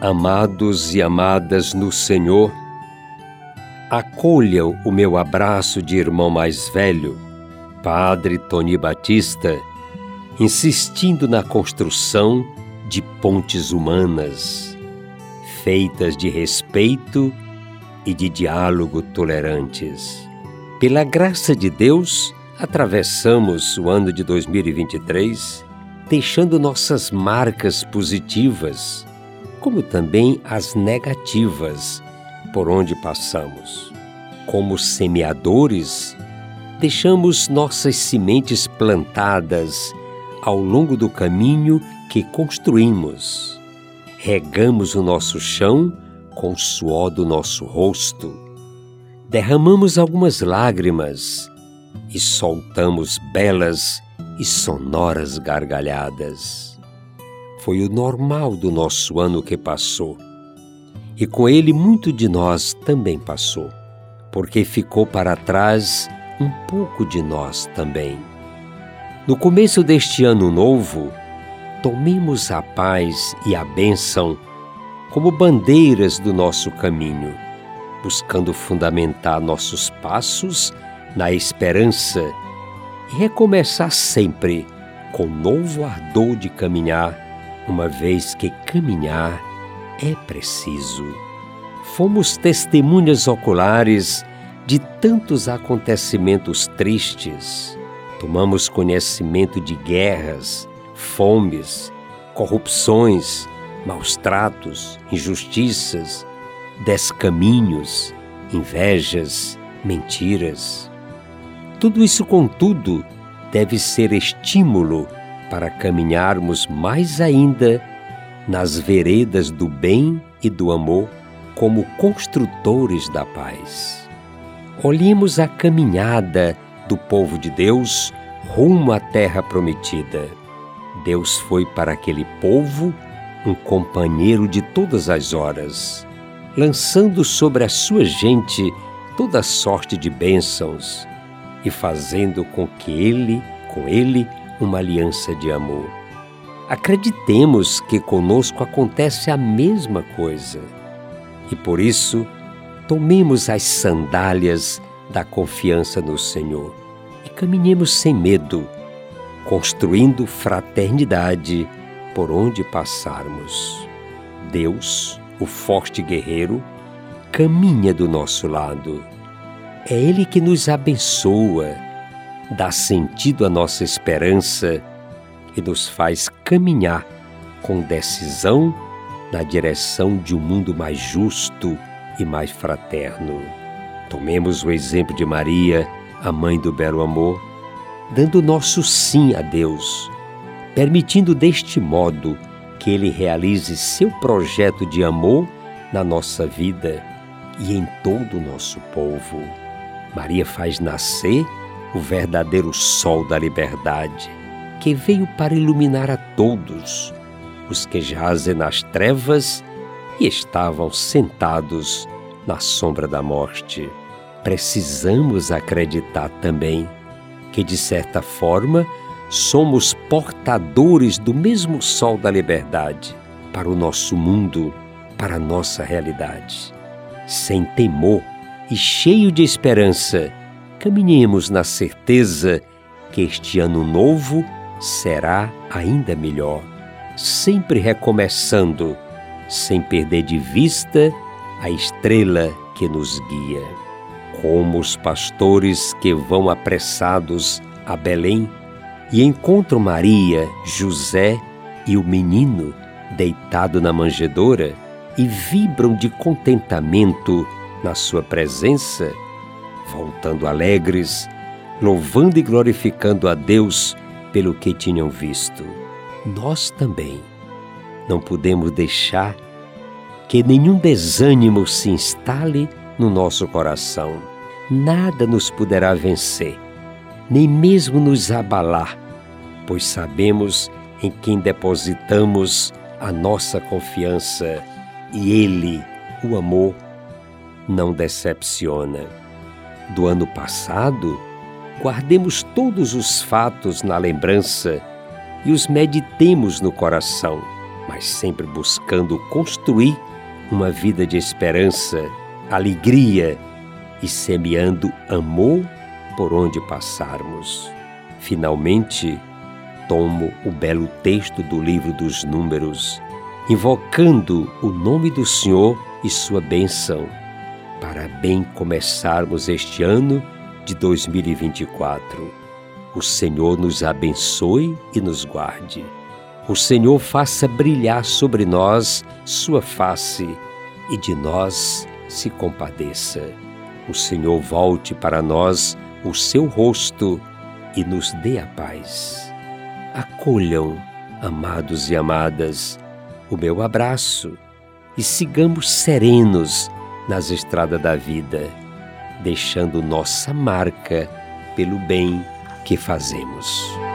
Amados e amadas no Senhor, acolham o meu abraço de irmão mais velho, Padre Tony Batista, insistindo na construção de pontes humanas, feitas de respeito e de diálogo tolerantes. Pela graça de Deus, atravessamos o ano de 2023 deixando nossas marcas positivas, como também as negativas por onde passamos. Como semeadores, deixamos nossas sementes plantadas ao longo do caminho que construímos. Regamos o nosso chão com o suor do nosso rosto. Derramamos algumas lágrimas e soltamos belas e sonoras gargalhadas. Foi o normal do nosso ano que passou e com ele muito de nós também passou, porque ficou para trás um pouco de nós também. No começo deste ano novo, tomemos a paz e a bênção como bandeiras do nosso caminho, buscando fundamentar nossos passos na esperança e recomeçar sempre com novo ardor de caminhar, uma vez que caminhar é preciso. Fomos testemunhas oculares de tantos acontecimentos tristes. Tomamos conhecimento de guerras, fomes, corrupções, maus tratos, injustiças, descaminhos, invejas, mentiras. Tudo isso, contudo, deve ser estímulo para caminharmos mais ainda nas veredas do bem e do amor como construtores da paz. Olhemos a caminhada do povo de Deus rumo à terra prometida. Deus foi para aquele povo um companheiro de todas as horas, lançando sobre a sua gente toda sorte de bênçãos e fazendo com que ele, com ele, uma aliança de amor. Acreditemos que conosco acontece a mesma coisa. E por isso, tomemos as sandálias da confiança no Senhor e caminhemos sem medo, construindo fraternidade por onde passarmos. Deus, o forte guerreiro, caminha do nosso lado. É Ele que nos abençoa, dá sentido à nossa esperança e nos faz caminhar com decisão na direção de um mundo mais justo e mais fraterno. Tomemos o exemplo de Maria, a mãe do belo amor, dando nosso sim a Deus, permitindo deste modo que Ele realize seu projeto de amor na nossa vida e em todo o nosso povo. Maria faz nascer o verdadeiro sol da liberdade que veio para iluminar a todos os que jazem nas trevas e estavam sentados na sombra da morte. Precisamos acreditar também que, de certa forma, somos portadores do mesmo sol da liberdade para o nosso mundo, para a nossa realidade. Sem temor e cheio de esperança, caminhemos na certeza que este ano novo será ainda melhor, sempre recomeçando, sem perder de vista a estrela que nos guia. Como os pastores que vão apressados a Belém e encontram Maria, José e o menino deitado na manjedoura e vibram de contentamento na sua presença, voltando alegres, louvando e glorificando a Deus pelo que tinham visto. Nós também não podemos deixar que nenhum desânimo se instale no nosso coração. Nada nos poderá vencer, nem mesmo nos abalar, pois sabemos em quem depositamos a nossa confiança e Ele, o amor, não decepciona. Do ano passado, guardemos todos os fatos na lembrança e os meditemos no coração, mas sempre buscando construir uma vida de esperança, alegria e semeando amor por onde passarmos. Finalmente, tomo o belo texto do livro dos Números, invocando o nome do Senhor e sua bênção, para bem começarmos este ano de 2024. O Senhor nos abençoe e nos guarde. O Senhor faça brilhar sobre nós sua face e de nós se compadeça. O Senhor volte para nós o seu rosto e nos dê a paz acolham, amados e amadas, o meu abraço e sigamos serenos nas estradas da vida, deixando nossa marca pelo bem que fazemos.